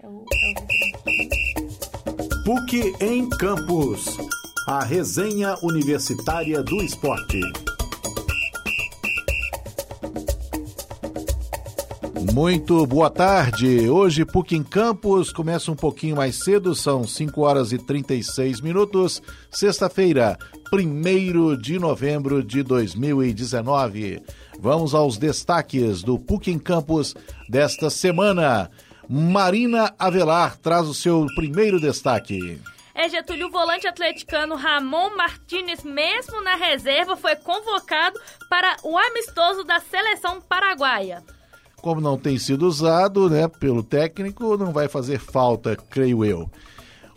É o, é o... PUC em Campos. A resenha universitária do esporte. Muito boa tarde. Hoje PUC em Campos começa um pouquinho mais cedo, são 5 horas e 36 minutos. Sexta-feira, 1 de novembro de 2019. Vamos aos destaques do PUC em Campos desta semana. Marina Avelar traz o seu primeiro destaque. É, Getúlio, o volante atleticano Ramon Martinez, mesmo na reserva, foi convocado para o amistoso da seleção paraguaia. Como não tem sido usado, né, pelo técnico, não vai fazer falta, creio eu.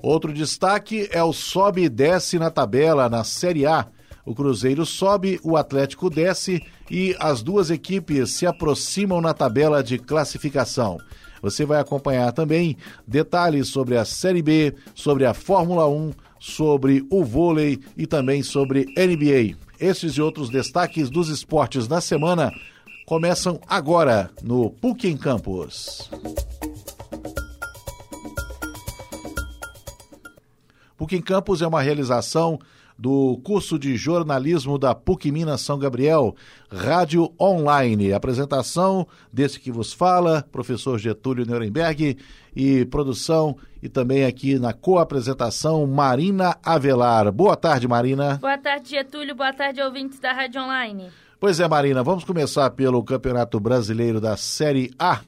Outro destaque é o sobe e desce na tabela na Série A. O Cruzeiro sobe, o Atlético desce e as duas equipes se aproximam na tabela de classificação. Você vai acompanhar também detalhes sobre a Série B, sobre a Fórmula 1, sobre o vôlei e também sobre NBA. Esses e outros destaques dos esportes da semana começam agora no PUC em Campos. PUC em Campos é uma realização do curso de jornalismo da PUC Minas São Gabriel, rádio online. Apresentação desse que vos fala, professor Getúlio Nuremberg, e produção e também aqui na co-apresentação Marina Avelar. Boa tarde, Marina. Boa tarde, Getúlio. Boa tarde, ouvintes da Rádio Online. Pois é, Marina, vamos começar pelo Campeonato Brasileiro da Série A,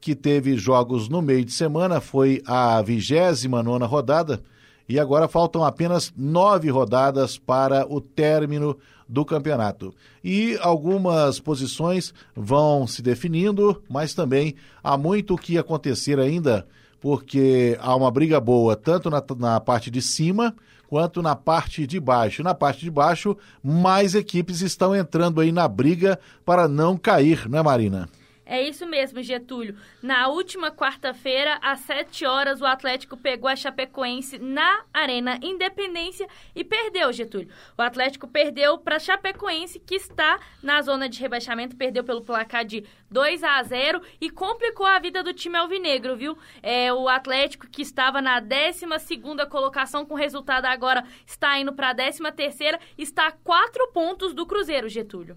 que teve jogos no meio de semana, foi a vigésima nona rodada e agora faltam apenas nove rodadas para o término do campeonato. E algumas posições vão se definindo, mas também há muito o que acontecer ainda, porque há uma briga boa tanto na, na parte de cima quanto na parte de baixo. Na parte de baixo, mais equipes estão entrando aí na briga para não cair, não é, Marina? É isso mesmo, Getúlio. Na última quarta-feira, às 7 horas, o Atlético pegou a Chapecoense na Arena Independência e perdeu, Getúlio. O Atlético perdeu para a Chapecoense, que está na zona de rebaixamento, perdeu pelo placar de 2 a 0 e complicou a vida do time alvinegro, viu? É, o Atlético, que estava na 12 colocação, com resultado agora está indo para a 13, está a 4 pontos do Cruzeiro, Getúlio.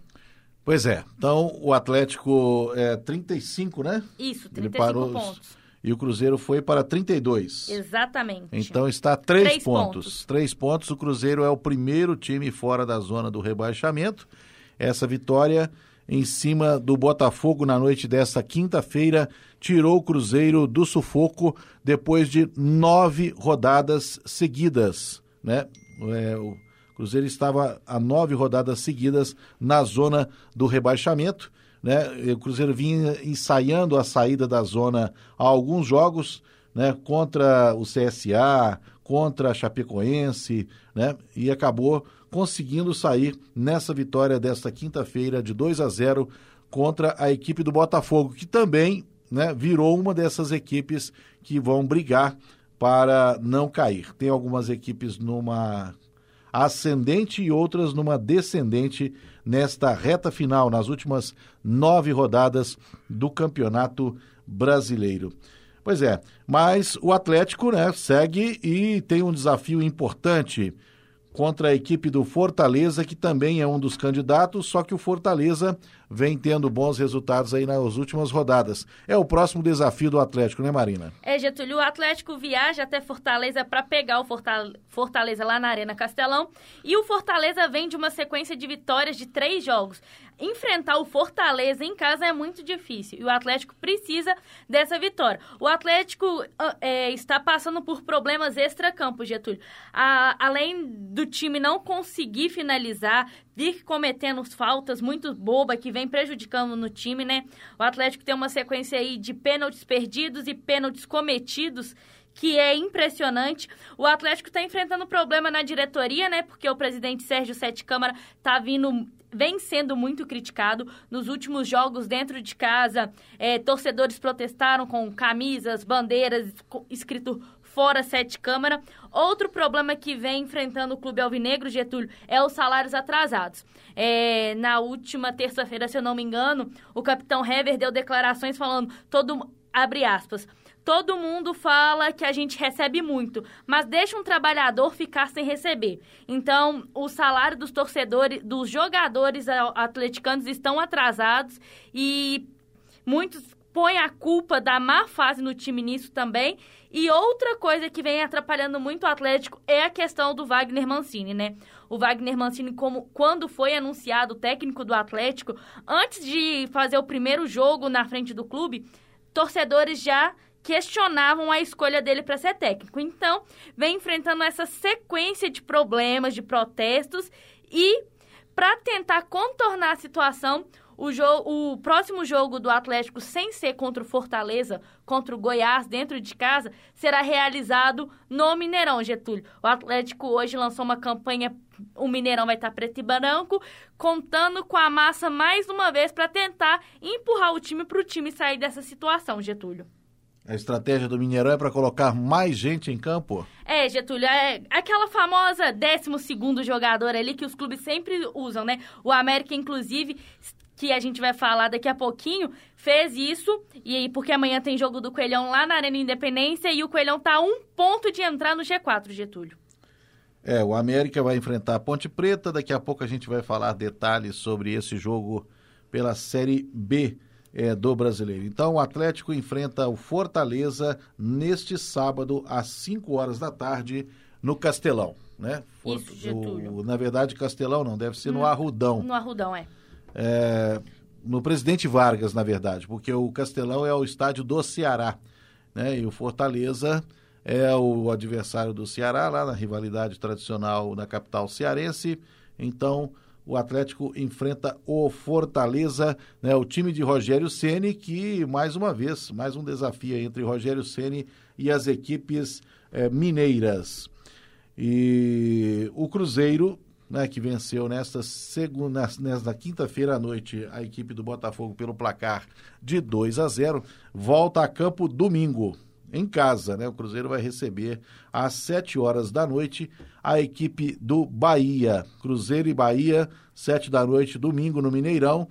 Pois é. Então, o Atlético é 35, né? Isso, 35 parou, pontos. E o Cruzeiro foi para 32. Exatamente. Então está três, três pontos. pontos. Três pontos. O Cruzeiro é o primeiro time fora da zona do rebaixamento. Essa vitória em cima do Botafogo na noite desta quinta-feira tirou o Cruzeiro do sufoco depois de nove rodadas seguidas, né? É, o Cruzeiro estava a nove rodadas seguidas na zona do rebaixamento. Né? O Cruzeiro vinha ensaiando a saída da zona há alguns jogos, né? contra o CSA, contra a Chapecoense, né? e acabou conseguindo sair nessa vitória desta quinta-feira de 2 a 0 contra a equipe do Botafogo, que também né, virou uma dessas equipes que vão brigar para não cair. Tem algumas equipes numa ascendente e outras numa descendente nesta reta final, nas últimas nove rodadas do Campeonato Brasileiro. Pois é, mas o Atlético né, segue e tem um desafio importante contra a equipe do Fortaleza, que também é um dos candidatos, só que o Fortaleza vem tendo bons resultados aí nas últimas rodadas. É o próximo desafio do Atlético, né, Marina? É, Getúlio, o Atlético viaja até Fortaleza para pegar o Fortaleza lá na Arena Castelão, e o Fortaleza vem de uma sequência de vitórias de três jogos. Enfrentar o Fortaleza em casa é muito difícil, e o Atlético precisa dessa vitória. O Atlético ah, é, está passando por problemas extra-campo, Getúlio. A, além do time não conseguir finalizar, vir cometendo faltas muito bobas que vem prejudicando no time, né? O Atlético tem uma sequência aí de pênaltis perdidos e pênaltis cometidos que é impressionante. O Atlético está enfrentando problema na diretoria, né? Porque o presidente Sérgio Sete Câmara tá vindo vem sendo muito criticado nos últimos jogos dentro de casa. É, torcedores protestaram com camisas, bandeiras, escrito fora sete câmara. Outro problema que vem enfrentando o Clube Alvinegro, Getúlio, é os salários atrasados. É, na última terça-feira, se eu não me engano, o capitão Hever deu declarações falando todo abre aspas todo mundo fala que a gente recebe muito, mas deixa um trabalhador ficar sem receber. Então, o salário dos torcedores, dos jogadores atleticanos estão atrasados e muitos põem a culpa da má fase no time nisso também. E outra coisa que vem atrapalhando muito o Atlético é a questão do Wagner Mancini, né? O Wagner Mancini, como quando foi anunciado técnico do Atlético, antes de fazer o primeiro jogo na frente do clube, torcedores já questionavam a escolha dele para ser técnico. Então, vem enfrentando essa sequência de problemas, de protestos e para tentar contornar a situação, o, jogo, o próximo jogo do Atlético, sem ser contra o Fortaleza, contra o Goiás, dentro de casa, será realizado no Mineirão, Getúlio. O Atlético hoje lançou uma campanha, o Mineirão vai estar preto e branco, contando com a massa mais uma vez para tentar empurrar o time para o time sair dessa situação, Getúlio. A estratégia do Mineirão é para colocar mais gente em campo? É, Getúlio, é aquela famosa 12 jogador ali que os clubes sempre usam, né? O América, inclusive, que a gente vai falar daqui a pouquinho, fez isso, e aí porque amanhã tem jogo do Coelhão lá na Arena Independência e o Coelhão tá a um ponto de entrar no G4, Getúlio. É, o América vai enfrentar a Ponte Preta, daqui a pouco a gente vai falar detalhes sobre esse jogo pela Série B é, do Brasileiro. Então, o Atlético enfrenta o Fortaleza neste sábado, às 5 horas da tarde, no Castelão, né? Isso. O, na verdade, Castelão não, deve ser hum, no Arrudão. No Arrudão, é é, no Presidente Vargas, na verdade, porque o Castelão é o estádio do Ceará, né? E o Fortaleza é o adversário do Ceará, lá na rivalidade tradicional na capital cearense. Então, o Atlético enfrenta o Fortaleza, né? O time de Rogério Ceni que mais uma vez, mais um desafio entre Rogério Ceni e as equipes é, mineiras. E o Cruzeiro né, que venceu nesta segunda, nesta quinta-feira à noite a equipe do Botafogo pelo placar de 2 a 0, volta a campo domingo em casa, né? O Cruzeiro vai receber às 7 horas da noite a equipe do Bahia. Cruzeiro e Bahia, 7 da noite, domingo no Mineirão.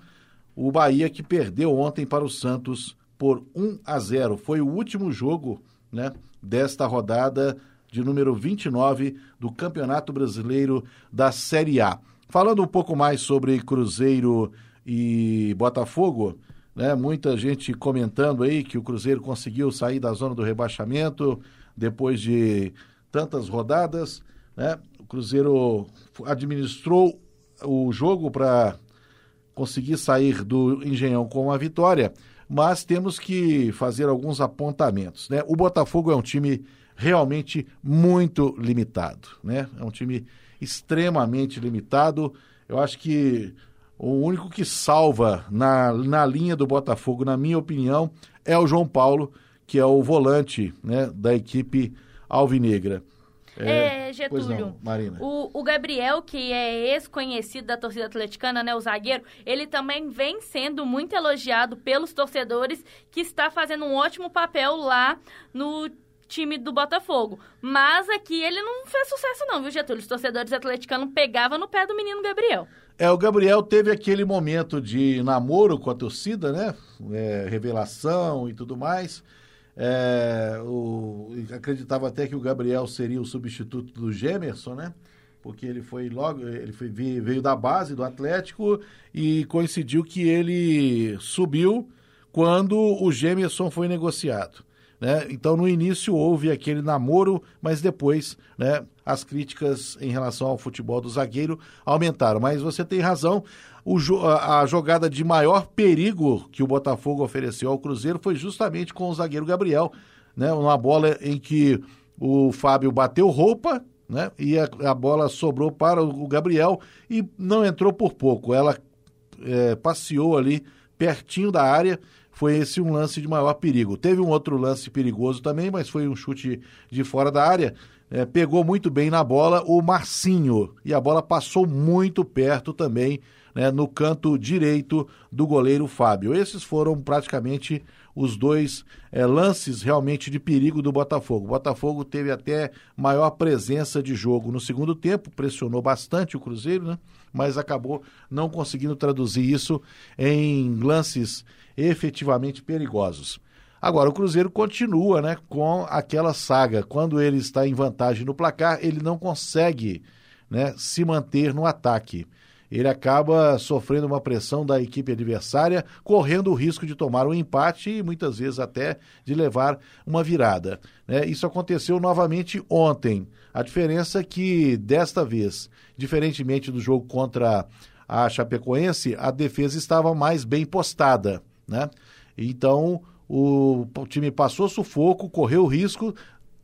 O Bahia que perdeu ontem para o Santos por 1 a 0. Foi o último jogo, né, desta rodada de número 29 do Campeonato Brasileiro da Série A. Falando um pouco mais sobre Cruzeiro e Botafogo, né? Muita gente comentando aí que o Cruzeiro conseguiu sair da zona do rebaixamento depois de tantas rodadas, né? O Cruzeiro administrou o jogo para conseguir sair do Engenhão com uma vitória, mas temos que fazer alguns apontamentos, né? O Botafogo é um time realmente muito limitado, né? É um time extremamente limitado. Eu acho que o único que salva na, na linha do Botafogo, na minha opinião, é o João Paulo, que é o volante né, da equipe alvinegra. É, é Getúlio. Não, Marina. O, o, Gabriel, que é ex-conhecido da torcida atleticana, né, o zagueiro, ele também vem sendo muito elogiado pelos torcedores, que está fazendo um ótimo papel lá no time do Botafogo. Mas aqui ele não fez sucesso não, viu, Getúlio? Os torcedores atleticanos pegavam no pé do menino Gabriel. É, o Gabriel teve aquele momento de namoro com a torcida, né? É, revelação e tudo mais. É, o, acreditava até que o Gabriel seria o substituto do Gemerson, né? Porque ele foi logo, ele foi, veio da base do Atlético e coincidiu que ele subiu quando o Gemerson foi negociado. Né? Então, no início houve aquele namoro, mas depois né, as críticas em relação ao futebol do zagueiro aumentaram. Mas você tem razão, o, a, a jogada de maior perigo que o Botafogo ofereceu ao Cruzeiro foi justamente com o zagueiro Gabriel. Né? Uma bola em que o Fábio bateu roupa, né? E a, a, bola sobrou para o Gabriel e não entrou por pouco. Ela é, passeou ali pertinho da área foi esse um lance de maior perigo. Teve um outro lance perigoso também, mas foi um chute de fora da área. É, pegou muito bem na bola o Marcinho e a bola passou muito perto também né, no canto direito do goleiro Fábio. Esses foram praticamente os dois é, lances realmente de perigo do Botafogo. O Botafogo teve até maior presença de jogo no segundo tempo, pressionou bastante o Cruzeiro, né? mas acabou não conseguindo traduzir isso em lances efetivamente perigosos. Agora, o Cruzeiro continua né, com aquela saga. Quando ele está em vantagem no placar, ele não consegue né, se manter no ataque. Ele acaba sofrendo uma pressão da equipe adversária, correndo o risco de tomar um empate e muitas vezes até de levar uma virada. Né? Isso aconteceu novamente ontem. A diferença é que, desta vez, diferentemente do jogo contra a Chapecoense, a defesa estava mais bem postada. Né? Então, o, time passou sufoco, correu risco,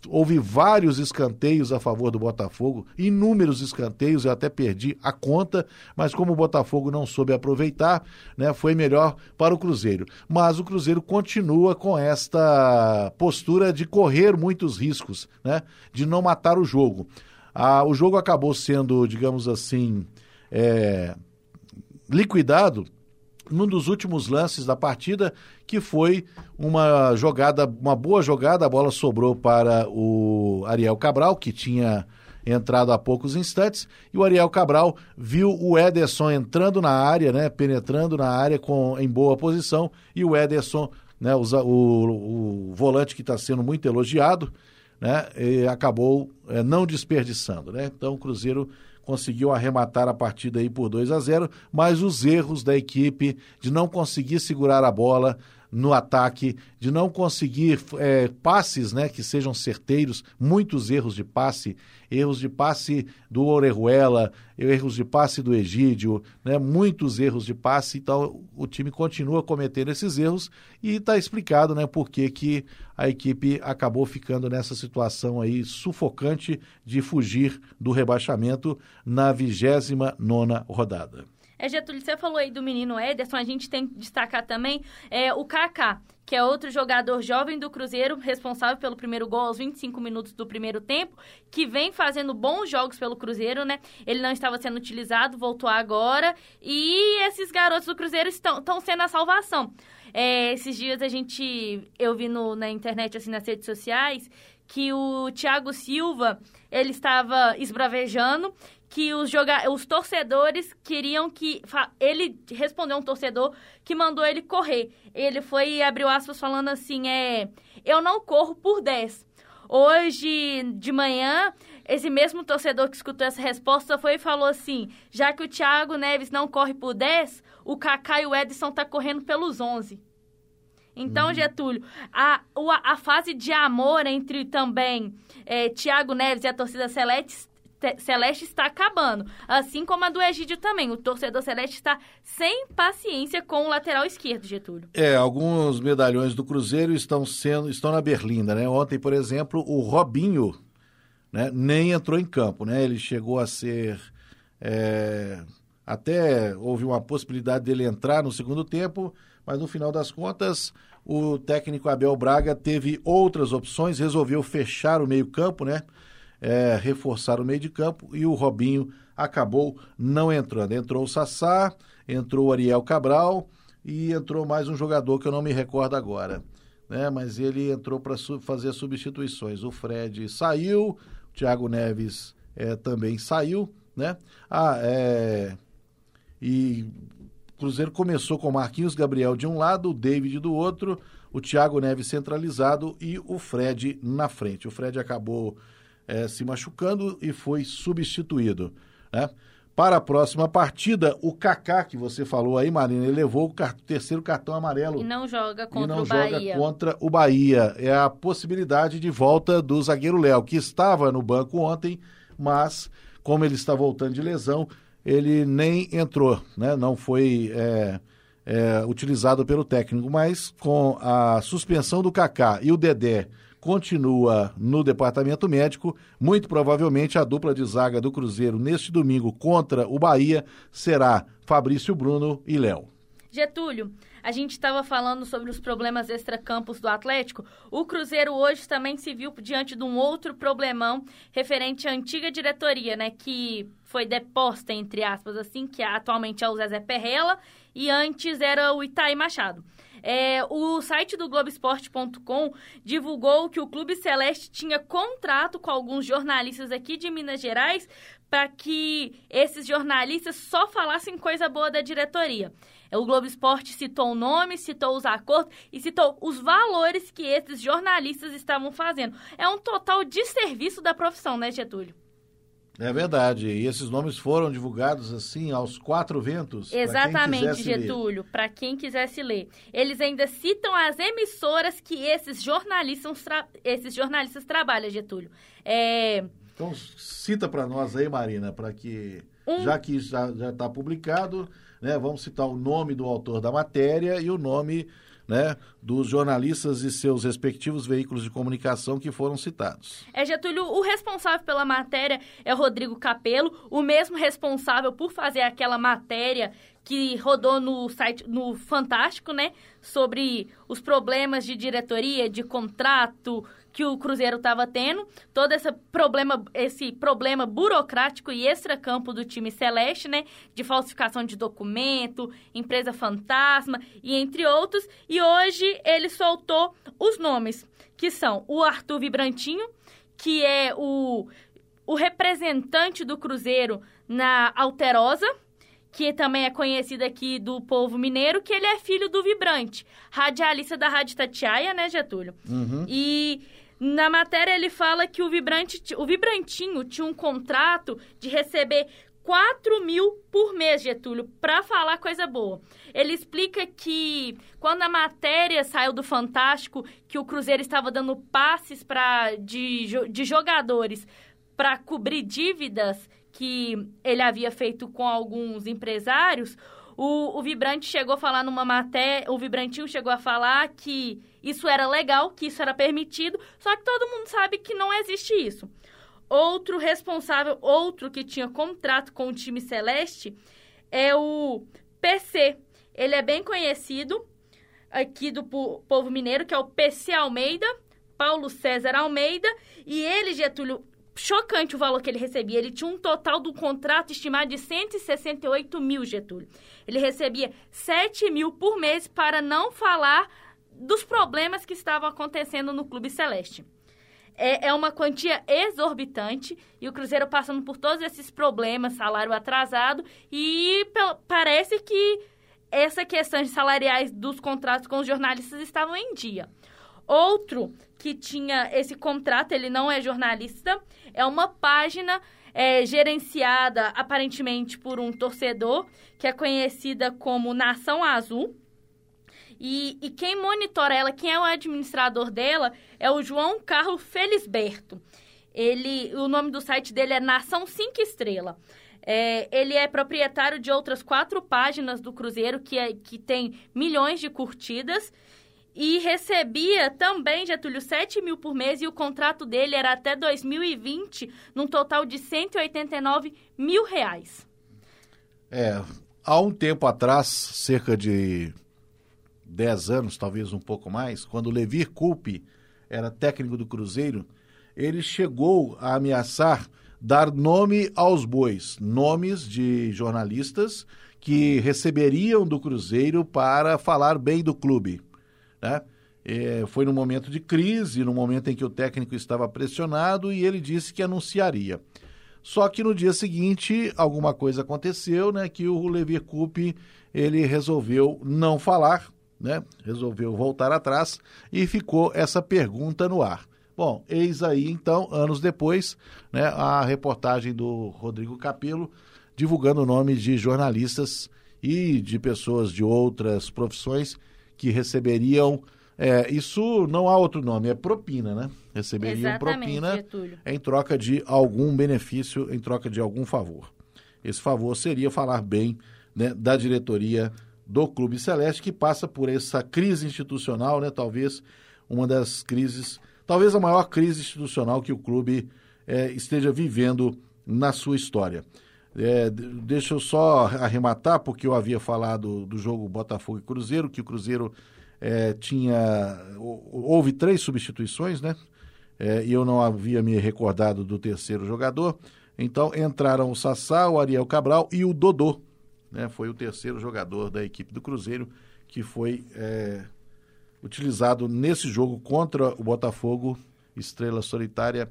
houve vários escanteios a favor do Botafogo, inúmeros escanteios, eu até perdi a conta, mas como o Botafogo não soube aproveitar, né, foi melhor para o Cruzeiro. Mas o Cruzeiro continua com esta postura de correr muitos riscos, né, de não matar o jogo. Ah, o jogo acabou sendo, digamos assim, é, liquidado num dos últimos lances da partida, que foi uma jogada, uma boa jogada, a bola sobrou para o Ariel Cabral, que tinha entrado há poucos instantes, e o Ariel Cabral viu o Ederson entrando na área, né, penetrando na área com, em boa posição, e o Ederson, né, o, o, o volante que está sendo muito elogiado, né, acabou é, não desperdiçando. Né? Então o Cruzeiro conseguiu arrematar a partida aí por 2 a 0, mas os erros da equipe de não conseguir segurar a bola, no ataque, de não conseguir é, passes né, que sejam certeiros, muitos erros de passe, erros de passe do Orejuela, erros de passe do Egídio, né, muitos erros de passe, então o time continua cometendo esses erros e está explicado né, por que, que a equipe acabou ficando nessa situação aí sufocante de fugir do rebaixamento na 29 nona rodada. É, Getúlio, você falou aí do menino Ederson, a gente tem que destacar também é, o Kaká, que é outro jogador jovem do Cruzeiro, responsável pelo primeiro gol aos 25 minutos do primeiro tempo, que vem fazendo bons jogos pelo Cruzeiro, né? Ele não estava sendo utilizado, voltou agora, e esses garotos do Cruzeiro estão, estão sendo a salvação. É, esses dias a gente, eu vi no, na internet, assim, nas redes sociais, que o Thiago Silva, ele estava esbravejando que os, joga os torcedores queriam que. Ele respondeu um torcedor que mandou ele correr. Ele foi e abriu aspas falando assim: é. Eu não corro por 10. Hoje de manhã, esse mesmo torcedor que escutou essa resposta foi e falou assim: já que o Thiago Neves não corre por 10, o Kaká e o Edson tá correndo pelos 11. Então, uhum. Getúlio, a, a, fase de amor entre também é, Thiago Neves e a torcida Celeste Celeste está acabando. Assim como a do Egídio também. O torcedor Celeste está sem paciência com o lateral esquerdo, Getúlio. É, alguns medalhões do Cruzeiro estão sendo estão na Berlinda, né? Ontem, por exemplo, o Robinho né, nem entrou em campo, né? Ele chegou a ser. É, até houve uma possibilidade dele entrar no segundo tempo, mas no final das contas, o técnico Abel Braga teve outras opções, resolveu fechar o meio-campo, né? É, reforçar o meio de campo e o Robinho acabou não entrando. Entrou o Sassá, entrou o Ariel Cabral e entrou mais um jogador que eu não me recordo agora. Né? Mas ele entrou para su fazer substituições. O Fred saiu, o Thiago Neves é, também saiu. Né? Ah, é... E o Cruzeiro começou com Marquinhos Gabriel de um lado, o David do outro, o Thiago Neves centralizado e o Fred na frente. O Fred acabou é, se machucando e foi substituído. Né? Para a próxima partida, o Kaká, que você falou aí, Marina, ele levou o terceiro cartão amarelo. E não joga contra não o joga contra o Bahia. É a possibilidade de volta do zagueiro Léo, que estava no banco ontem, mas como ele está voltando de lesão, ele nem entrou, né? não foi é, é, utilizado pelo técnico. Mas com a suspensão do Kaká e o Dedé continua no departamento médico. Muito provavelmente a dupla de zaga do Cruzeiro neste domingo contra o Bahia será Fabrício Bruno e Léo. Getúlio, a gente estava falando sobre os problemas extracampos do Atlético. O Cruzeiro hoje também se viu diante de um outro problemão referente à antiga diretoria, né? Que foi deposta, entre aspas, assim, que atualmente é o Zezé Perrella e antes era o Itaí Machado. É, o site do Globoesporte.com divulgou que o Clube Celeste tinha contrato com alguns jornalistas aqui de Minas Gerais para que esses jornalistas só falassem coisa boa da diretoria. O Globo Esporte citou o nome, citou os acordos e citou os valores que esses jornalistas estavam fazendo. É um total desserviço da profissão, né, Getúlio? É verdade. E esses nomes foram divulgados assim aos quatro ventos. Exatamente, Getúlio, para quem quisesse ler. Eles ainda citam as emissoras que esses jornalistas, esses jornalistas trabalham, Getúlio. É... Então cita para nós aí, Marina, para que um... já que já está publicado, né, vamos citar o nome do autor da matéria e o nome né, dos jornalistas e seus respectivos veículos de comunicação que foram citados. É, Getúlio, o responsável pela matéria é Rodrigo Capello, o mesmo responsável por fazer aquela matéria que rodou no site, no Fantástico, né, sobre os problemas de diretoria, de contrato, que o Cruzeiro estava tendo, todo esse problema, esse problema burocrático e extracampo do time celeste, né, de falsificação de documento, empresa fantasma e entre outros, e hoje ele soltou os nomes, que são o Arthur Vibrantinho, que é o, o representante do Cruzeiro na Alterosa, que também é conhecido aqui do povo mineiro, que ele é filho do Vibrante, radialista da Rádio Tatiaia, né, Getúlio? Uhum. E na matéria ele fala que o, vibrante, o Vibrantinho tinha um contrato de receber 4 mil por mês, Getúlio, para falar coisa boa. Ele explica que quando a matéria saiu do Fantástico, que o Cruzeiro estava dando passes pra, de, de jogadores para cobrir dívidas que ele havia feito com alguns empresários, o, o Vibrante chegou a falar numa matéria, o Vibrantinho chegou a falar que isso era legal, que isso era permitido, só que todo mundo sabe que não existe isso. Outro responsável, outro que tinha contrato com o time celeste, é o PC. Ele é bem conhecido aqui do povo mineiro, que é o PC Almeida, Paulo César Almeida, e ele, Getúlio, chocante o valor que ele recebia. Ele tinha um total do contrato estimado de 168 mil, Getúlio. Ele recebia 7 mil por mês para não falar dos problemas que estavam acontecendo no Clube Celeste. É, é uma quantia exorbitante e o Cruzeiro passando por todos esses problemas, salário atrasado, e parece que essa questão de salariais dos contratos com os jornalistas estavam em dia. Outro que tinha esse contrato, ele não é jornalista, é uma página é, gerenciada aparentemente por um torcedor que é conhecida como Nação Azul. E, e quem monitora ela, quem é o administrador dela, é o João Carlos Felisberto. Ele, o nome do site dele é Nação 5 Estrela. É, ele é proprietário de outras quatro páginas do Cruzeiro que, é, que tem milhões de curtidas e recebia também, Getúlio, 7 mil por mês e o contrato dele era até 2020, num total de 189 mil reais. É, há um tempo atrás, cerca de 10 anos, talvez um pouco mais, quando Levir Coupe era técnico do Cruzeiro, ele chegou a ameaçar dar nome aos bois, nomes de jornalistas que receberiam do Cruzeiro para falar bem do clube. Né? É, foi no momento de crise, no momento em que o técnico estava pressionado e ele disse que anunciaria. Só que no dia seguinte alguma coisa aconteceu, né, que o Levi Coupe ele resolveu não falar, né, resolveu voltar atrás e ficou essa pergunta no ar. Bom, eis aí então, anos depois, né, a reportagem do Rodrigo Capello divulgando o nome de jornalistas e de pessoas de outras profissões que receberiam. É, isso não há outro nome, é propina, né? Receberiam Exatamente, propina Getúlio. em troca de algum benefício, em troca de algum favor. Esse favor seria falar bem né, da diretoria do Clube Celeste, que passa por essa crise institucional, né? Talvez uma das crises, talvez a maior crise institucional que o clube é, esteja vivendo na sua história. É, deixa eu só arrematar, porque eu havia falado do jogo Botafogo e Cruzeiro, que o Cruzeiro é, tinha. Houve três substituições, né? É, e eu não havia me recordado do terceiro jogador. Então entraram o Sassá, o Ariel Cabral e o Dodô. Né? Foi o terceiro jogador da equipe do Cruzeiro que foi é, utilizado nesse jogo contra o Botafogo, estrela solitária,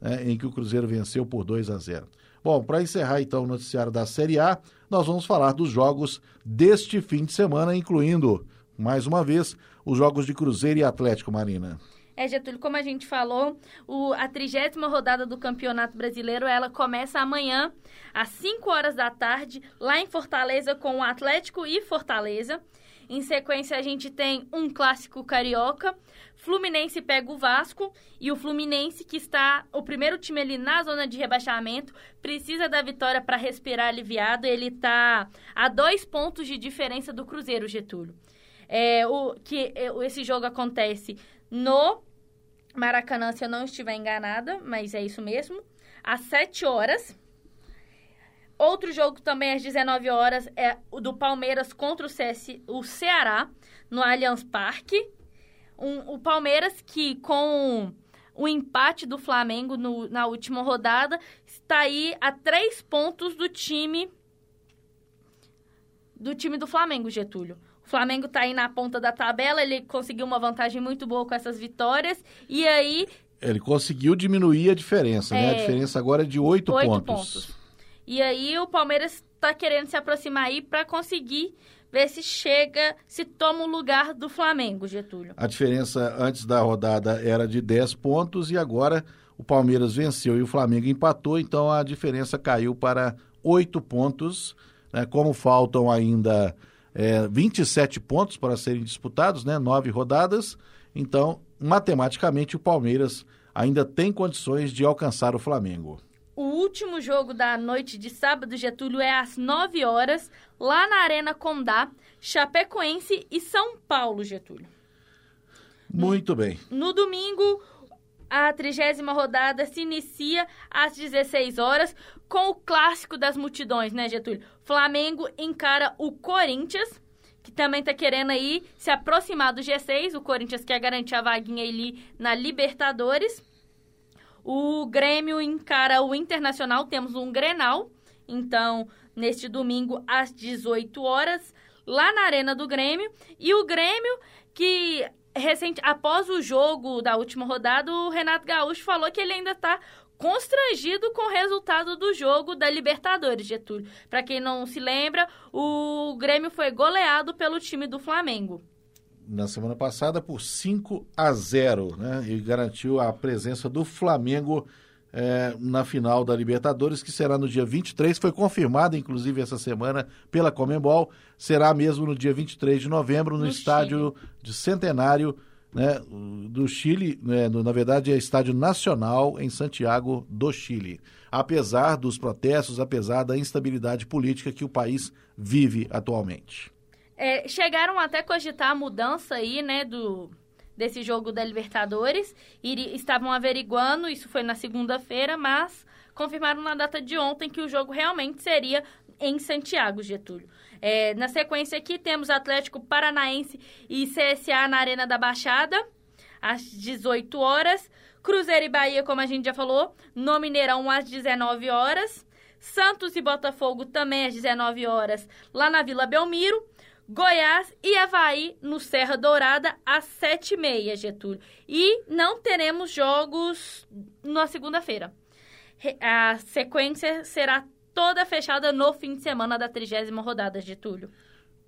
né, em que o Cruzeiro venceu por 2 a 0. Bom, para encerrar então o noticiário da Série A, nós vamos falar dos jogos deste fim de semana, incluindo, mais uma vez, os jogos de Cruzeiro e Atlético Marina. É, Getúlio, como a gente falou, o, a trigésima rodada do Campeonato Brasileiro, ela começa amanhã, às 5 horas da tarde, lá em Fortaleza, com o Atlético e Fortaleza. Em sequência, a gente tem um clássico carioca. Fluminense pega o Vasco e o Fluminense, que está o primeiro time ali na zona de rebaixamento, precisa da vitória para respirar aliviado. Ele está a dois pontos de diferença do Cruzeiro, Getúlio. É, o, que é, esse jogo acontece no Maracanã, se eu não estiver enganada, mas é isso mesmo, às 7 horas. Outro jogo também às 19 horas é o do Palmeiras contra o, CS, o Ceará, no Allianz Parque. Um, o Palmeiras que, com o empate do Flamengo no, na última rodada, está aí a três pontos do time do time do Flamengo, Getúlio. O Flamengo está aí na ponta da tabela, ele conseguiu uma vantagem muito boa com essas vitórias. E aí. Ele conseguiu diminuir a diferença, é, né? A é. diferença agora é de oito pontos. pontos. E aí o Palmeiras está querendo se aproximar aí para conseguir ver se chega, se toma o lugar do Flamengo, Getúlio. A diferença antes da rodada era de 10 pontos e agora o Palmeiras venceu e o Flamengo empatou, então a diferença caiu para oito pontos. Né? Como faltam ainda é, 27 pontos para serem disputados, né? Nove rodadas. Então, matematicamente, o Palmeiras ainda tem condições de alcançar o Flamengo. O último jogo da noite de sábado, Getúlio, é às 9 horas, lá na Arena Condá, Chapecoense e São Paulo, Getúlio. Muito no, bem. No domingo, a trigésima rodada se inicia às 16 horas com o clássico das multidões, né, Getúlio? Flamengo encara o Corinthians, que também tá querendo aí se aproximar do G6. O Corinthians quer garantir a vaguinha ali na Libertadores. O Grêmio encara o Internacional, temos um Grenal. Então, neste domingo às 18 horas, lá na Arena do Grêmio. E o Grêmio que recente, após o jogo da última rodada, o Renato Gaúcho falou que ele ainda está constrangido com o resultado do jogo da Libertadores, Getúlio. Para quem não se lembra, o Grêmio foi goleado pelo time do Flamengo. Na semana passada por 5 a 0, né? E garantiu a presença do Flamengo é, na final da Libertadores, que será no dia 23. Foi confirmada, inclusive, essa semana pela Comembol. Será mesmo no dia 23 de novembro, no, no estádio Chile. de Centenário né, do Chile. Né, na verdade, é estádio nacional em Santiago do Chile. Apesar dos protestos, apesar da instabilidade política que o país vive atualmente. É, chegaram até cogitar a mudança aí, né, do desse jogo da Libertadores. E estavam averiguando, isso foi na segunda-feira, mas confirmaram na data de ontem que o jogo realmente seria em Santiago, Getúlio. É, na sequência aqui temos Atlético Paranaense e CSA na Arena da Baixada, às 18 horas. Cruzeiro e Bahia, como a gente já falou, no Mineirão às 19 horas. Santos e Botafogo também às 19 horas, lá na Vila Belmiro. Goiás e Havaí no Serra Dourada às sete e meia, Getúlio. E não teremos jogos na segunda-feira. A sequência será toda fechada no fim de semana da trigésima rodada, Getúlio.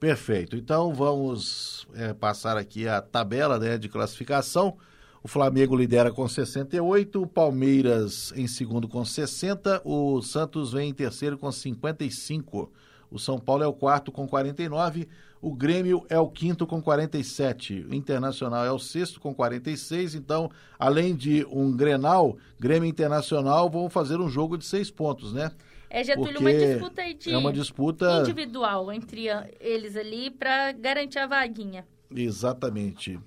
Perfeito. Então vamos é, passar aqui a tabela né, de classificação. O Flamengo lidera com 68, o Palmeiras em segundo com 60, o Santos vem em terceiro com 55. O São Paulo é o quarto com 49, o Grêmio é o quinto com 47, o Internacional é o sexto com 46. Então, além de um Grenal, Grêmio Internacional vão fazer um jogo de seis pontos, né? É, Getúlio, Porque uma disputa de é uma disputa individual entre eles ali para garantir a vaguinha. Exatamente.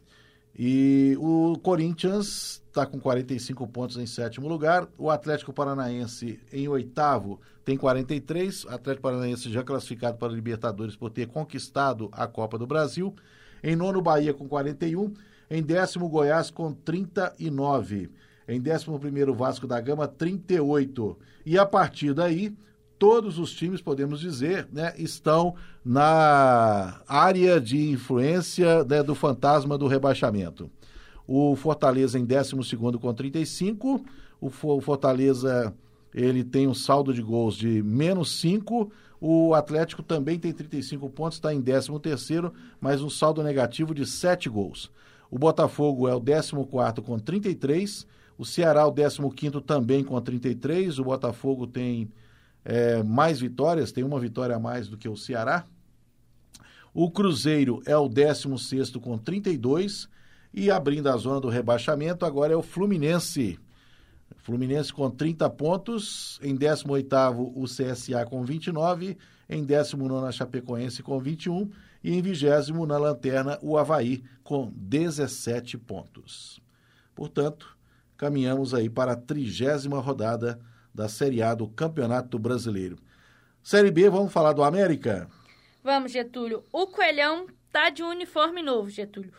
E o Corinthians está com 45 pontos em sétimo lugar. O Atlético Paranaense em oitavo tem 43. O Atlético Paranaense já classificado para a Libertadores por ter conquistado a Copa do Brasil. Em nono, Bahia com 41. Em décimo, Goiás com 39. Em décimo primeiro, Vasco da Gama, 38. E a partir daí, todos os times, podemos dizer, né, estão na área de influência né, do fantasma do rebaixamento. O Fortaleza em 12 com 35, o Fortaleza ele tem um saldo de gols de menos 5, o Atlético também tem 35 pontos, está em 13 terceiro, mas um saldo negativo de 7 gols. O Botafogo é o 14 com 33, o Ceará o 15 também com 33, o Botafogo tem é, mais vitórias, tem uma vitória a mais do que o Ceará. O Cruzeiro é o 16 com 32 e abrindo a zona do rebaixamento agora é o Fluminense. Fluminense com 30 pontos, em 18º o CSA com 29, em 19 a Chapecoense com 21 e em 20 na lanterna o Havaí com 17 pontos. Portanto, caminhamos aí para a trigésima rodada da Série A do Campeonato Brasileiro. Série B, vamos falar do América? Vamos, Getúlio. O Coelhão tá de uniforme novo, Getúlio.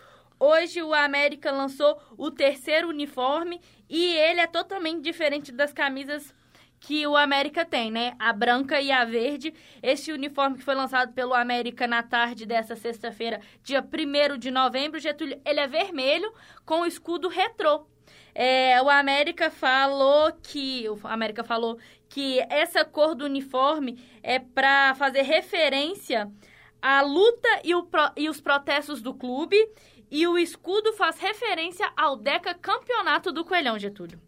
Hoje o América lançou o terceiro uniforme e ele é totalmente diferente das camisas que o América tem, né? A branca e a verde. Este uniforme que foi lançado pelo América na tarde dessa sexta-feira, dia 1 de novembro, Getúlio, ele é vermelho com escudo retrô. É, o América falou que o América falou que essa cor do uniforme é para fazer referência à luta e, o, e os protestos do clube e o escudo faz referência ao Deca Campeonato do Coelhão, Getúlio.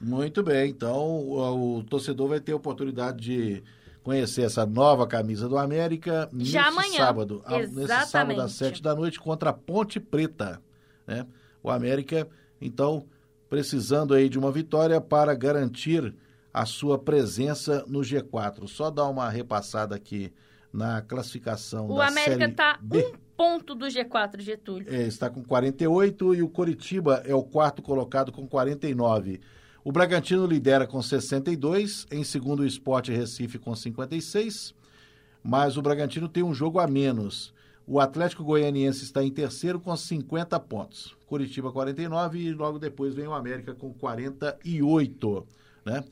Muito bem, então o, o torcedor vai ter a oportunidade de conhecer essa nova camisa do América Já nesse amanhã. sábado, Exatamente. nesse sábado às sete da noite contra a Ponte Preta, né? O América então, precisando aí de uma vitória para garantir a sua presença no G4. Só dar uma repassada aqui na classificação o da América está um ponto do G4, Getúlio. É, está com 48 e o Coritiba é o quarto colocado com 49. O Bragantino lidera com 62, em segundo o Sport Recife com 56, mas o Bragantino tem um jogo a menos. O Atlético Goianiense está em terceiro com 50 pontos. Curitiba 49 e logo depois vem o América com 48, né?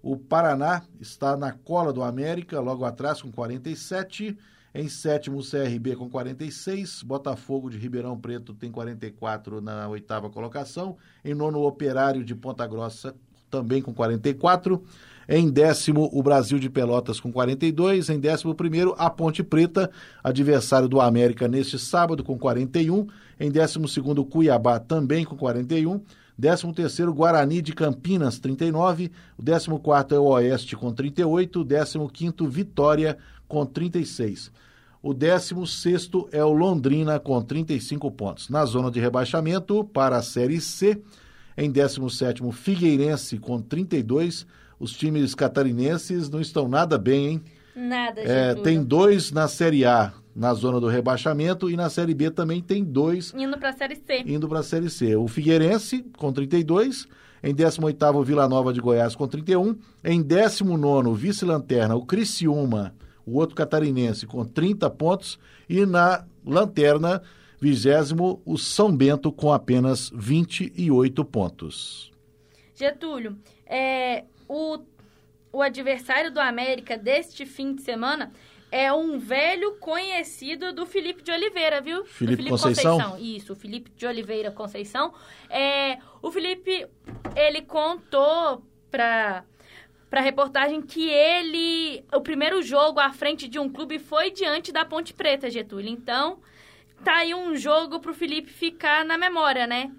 O Paraná está na cola do América, logo atrás com 47. Em sétimo, o CRB com 46. Botafogo de Ribeirão Preto tem 44 na oitava colocação. Em nono, o Operário de Ponta Grossa também com 44. Em décimo, o Brasil de Pelotas com 42. Em décimo primeiro, a Ponte Preta, adversário do América neste sábado, com 41. Em décimo segundo, Cuiabá também com 41. Décimo terceiro, Guarani de Campinas, 39. O décimo quarto é o Oeste com 38. O décimo quinto, Vitória com 36. O décimo sexto é o Londrina com 35 pontos. Na zona de rebaixamento para a Série C, em 17 Figueirense com 32 os times catarinenses não estão nada bem, hein? Nada, é, Tem dois na Série A, na zona do rebaixamento, e na Série B também tem dois. Indo para a Série C. Indo para a Série C. O Figueirense, com 32. Em 18º, Vila Nova de Goiás, com 31. Em 19º, vice-lanterna, o Criciúma, o outro catarinense, com 30 pontos. E na lanterna, vigésimo, o São Bento, com apenas 28 pontos. Getúlio, é, o, o adversário do América deste fim de semana é um velho conhecido do Felipe de Oliveira, viu? Felipe, Felipe Conceição? Conceição? Isso, o Felipe de Oliveira Conceição. É, o Felipe, ele contou para para reportagem que ele o primeiro jogo à frente de um clube foi diante da Ponte Preta, Getúlio. Então, tá aí um jogo pro Felipe ficar na memória, né?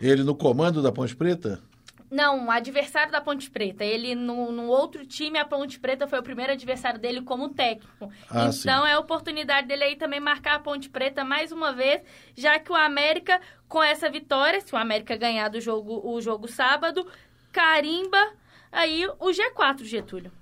Ele no comando da Ponte Preta? Não, adversário da Ponte Preta. Ele, no, no, outro time, a Ponte Preta foi o primeiro adversário dele como técnico. Ah, então, sim. é a oportunidade dele aí também marcar a Ponte Preta mais uma vez, já que o América, com essa vitória, se o América ganhar do jogo, o jogo sábado, carimba aí o G4, Getúlio.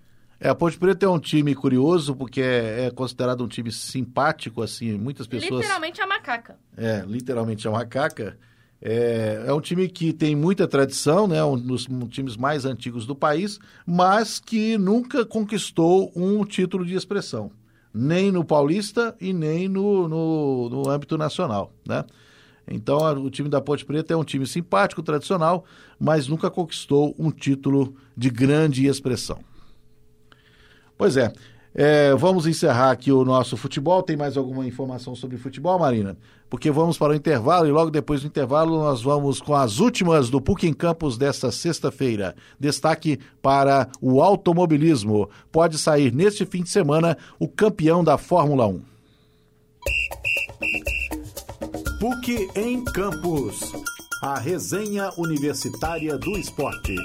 É, a Ponte Preta é um time curioso, porque é, é, considerado um time simpático, assim, muitas pessoas... Literalmente a macaca. É, literalmente a macaca. É, é, um time que tem muita tradição, né, um dos um, times mais antigos do país, mas que nunca conquistou um título de expressão, nem no Paulista e nem no, no, no âmbito nacional. Né? Então, o time da Ponte Preta é um time simpático, tradicional, mas nunca conquistou um título de grande expressão. Pois é. É, vamos encerrar aqui o nosso futebol. Tem mais alguma informação sobre futebol, Marina? Porque vamos para o intervalo e logo depois do intervalo nós vamos com as últimas do PUC em Campos desta sexta-feira. Destaque para o automobilismo. Pode sair neste fim de semana o campeão da Fórmula 1. PUC em Campos. A resenha universitária do esporte.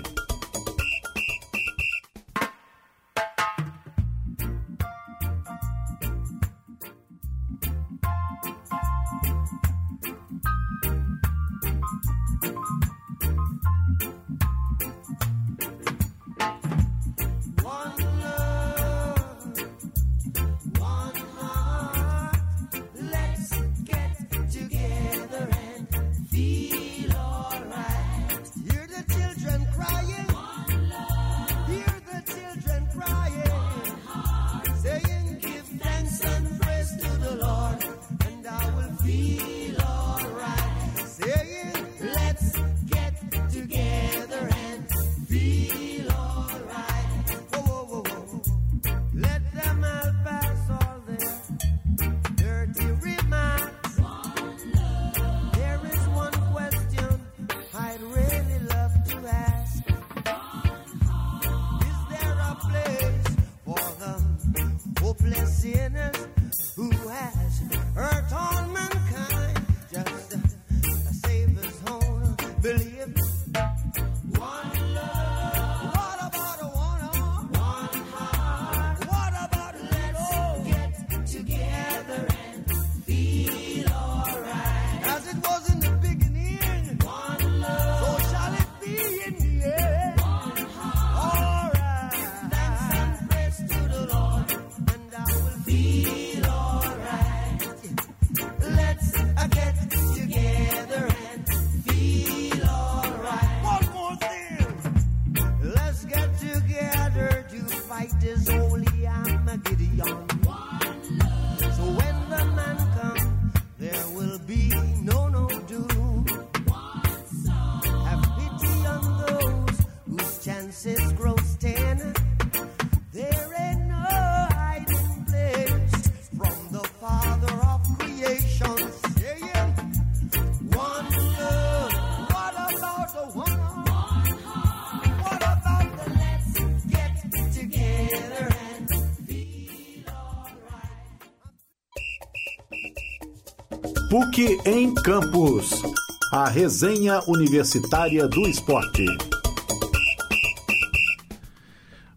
PUC em Campos. A resenha universitária do esporte.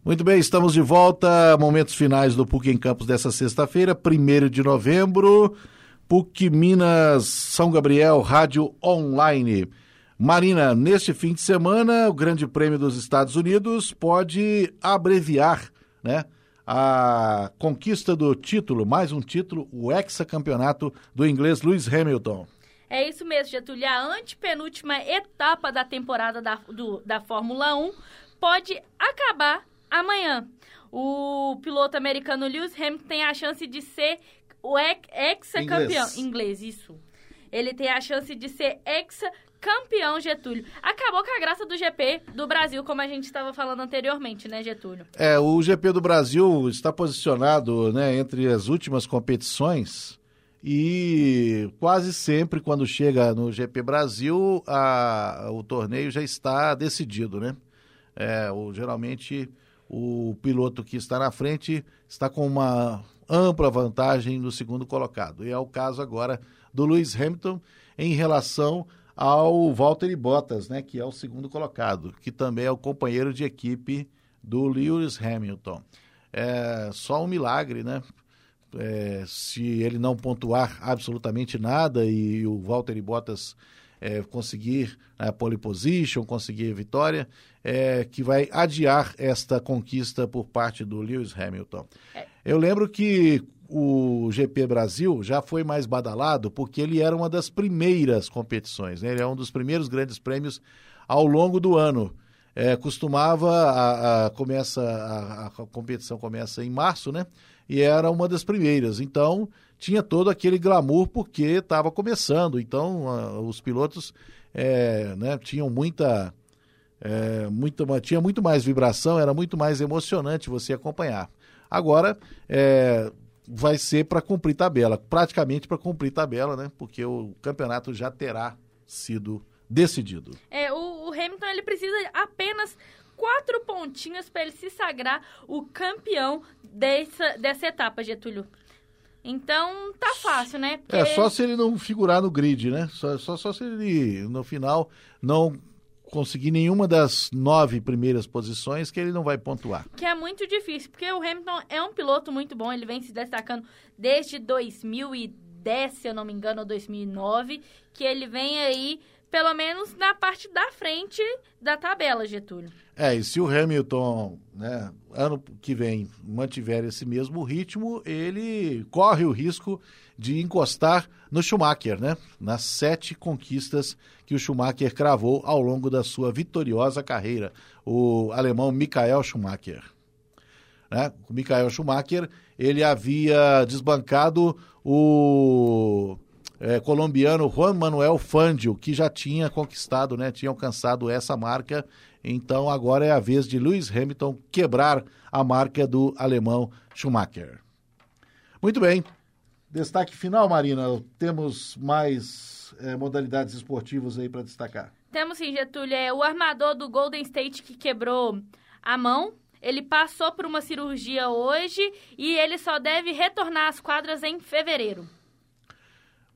Muito bem, estamos de volta. Momentos finais do PUC em Campos dessa sexta-feira, 1 de novembro. PUC Minas São Gabriel, rádio online. Marina, neste fim de semana, o Grande Prêmio dos Estados Unidos pode abreviar, né? A conquista do título, mais um título, o hexacampeonato do inglês Lewis Hamilton. É isso mesmo, Getúlio. A antepenúltima etapa da temporada da, do, da Fórmula 1 pode acabar amanhã. O piloto americano Lewis Hamilton tem a chance de ser o hexacampeão. Inglês. Inglês, isso. Ele tem a chance de ser hexa campeão Getúlio. Acabou com a graça do GP do Brasil, como a gente estava falando anteriormente, né, Getúlio? É, o GP do Brasil está posicionado né, entre as últimas competições e quase sempre quando chega no GP Brasil, a, o torneio já está decidido, né? É, o, geralmente o piloto que está na frente está com uma ampla vantagem no segundo colocado. E é o caso agora do Lewis Hamilton em relação ao Valtteri Bottas, né, que é o segundo colocado, que também é o companheiro de equipe do Lewis Hamilton. É só um milagre, né? É, se ele não pontuar absolutamente nada e o Valtteri Bottas é, conseguir a pole position, conseguir vitória, é, que vai adiar esta conquista por parte do Lewis Hamilton. É. Eu lembro que o GP Brasil já foi mais badalado porque ele era uma das primeiras competições, né? ele é um dos primeiros grandes prêmios ao longo do ano. É, costumava, a, a começa, a, a, competição começa em março, né? E era uma das primeiras. Então, tinha todo aquele glamour porque estava começando. Então, a, os pilotos é, né, tinham muita, é, muita, tinha muito mais vibração, era muito mais emocionante você acompanhar. Agora, é, vai ser para cumprir tabela, praticamente para cumprir tabela, né? Porque o campeonato já terá sido decidido. É, o, o Hamilton ele precisa apenas quatro pontinhos para ele se sagrar o campeão dessa, dessa etapa, Getúlio. Então tá fácil, né? Porque... É só se ele não figurar no grid, né? Só, só, só se ele no final não conseguir nenhuma das nove primeiras posições que ele não vai pontuar. Que é muito difícil, porque o Hamilton é um piloto muito bom, ele vem se destacando desde 2010, se eu não me engano, ou 2009, que ele vem aí pelo menos na parte da frente da tabela, Getúlio. É, e se o Hamilton, né, ano que vem, mantiver esse mesmo ritmo, ele corre o risco de encostar no Schumacher, né? Nas sete conquistas que o Schumacher cravou ao longo da sua vitoriosa carreira, o alemão Michael Schumacher. Né? O Michael Schumacher, ele havia desbancado o é, colombiano Juan Manuel Fangio, que já tinha conquistado, né, tinha alcançado essa marca. Então agora é a vez de Lewis Hamilton quebrar a marca do alemão Schumacher. Muito bem. Destaque final, Marina. Temos mais é, modalidades esportivas aí para destacar. Temos sim, Getúlio. É o armador do Golden State que quebrou a mão. Ele passou por uma cirurgia hoje e ele só deve retornar às quadras em fevereiro.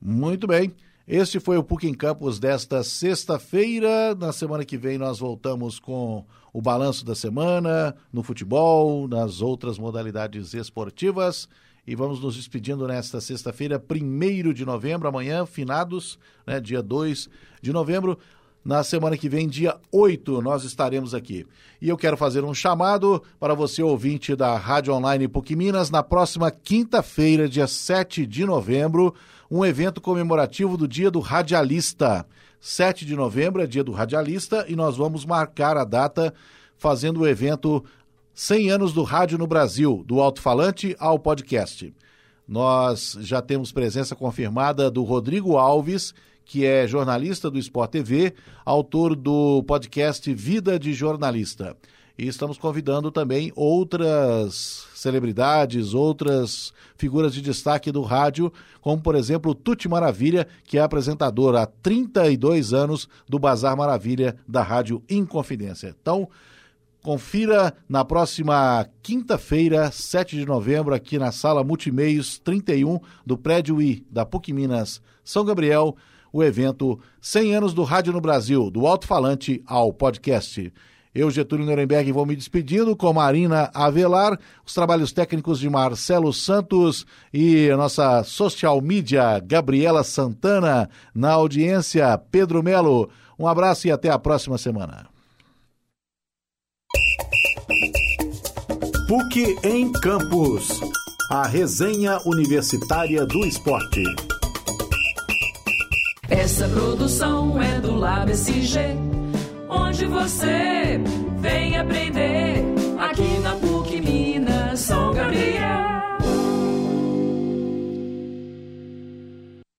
Muito bem. Este foi o PUC em Campos desta sexta-feira. Na semana que vem nós voltamos com o balanço da semana no futebol, nas outras modalidades esportivas. E vamos nos despedindo nesta sexta-feira, 1 de novembro, amanhã, finados, né, dia 2 de novembro. Na semana que vem, dia 8, nós estaremos aqui. E eu quero fazer um chamado para você, ouvinte da Rádio Online PUC Minas, na próxima quinta-feira, dia 7 de novembro, um evento comemorativo do Dia do Radialista. 7 de novembro é Dia do Radialista e nós vamos marcar a data fazendo o evento 100 anos do rádio no Brasil, do alto-falante ao podcast. Nós já temos presença confirmada do Rodrigo Alves, que é jornalista do Sport TV, autor do podcast Vida de Jornalista. E estamos convidando também outras celebridades, outras figuras de destaque do rádio, como por exemplo Tuti Maravilha, que é apresentador há 32 anos do Bazar Maravilha da Rádio Inconfidência. Então, confira na próxima quinta-feira, 7 de novembro, aqui na sala Multimeios 31 do prédio I da PUC Minas São Gabriel o evento 100 anos do rádio no Brasil, do alto-falante ao podcast. Eu, Getúlio Nuremberg, vou me despedindo com Marina Avelar, os trabalhos técnicos de Marcelo Santos e a nossa social media, Gabriela Santana, na audiência, Pedro Melo. Um abraço e até a próxima semana. PUC em Campos. A resenha universitária do esporte. Essa produção é do LabSG, onde você vem aprender aqui na PUC Minas São Gabriel.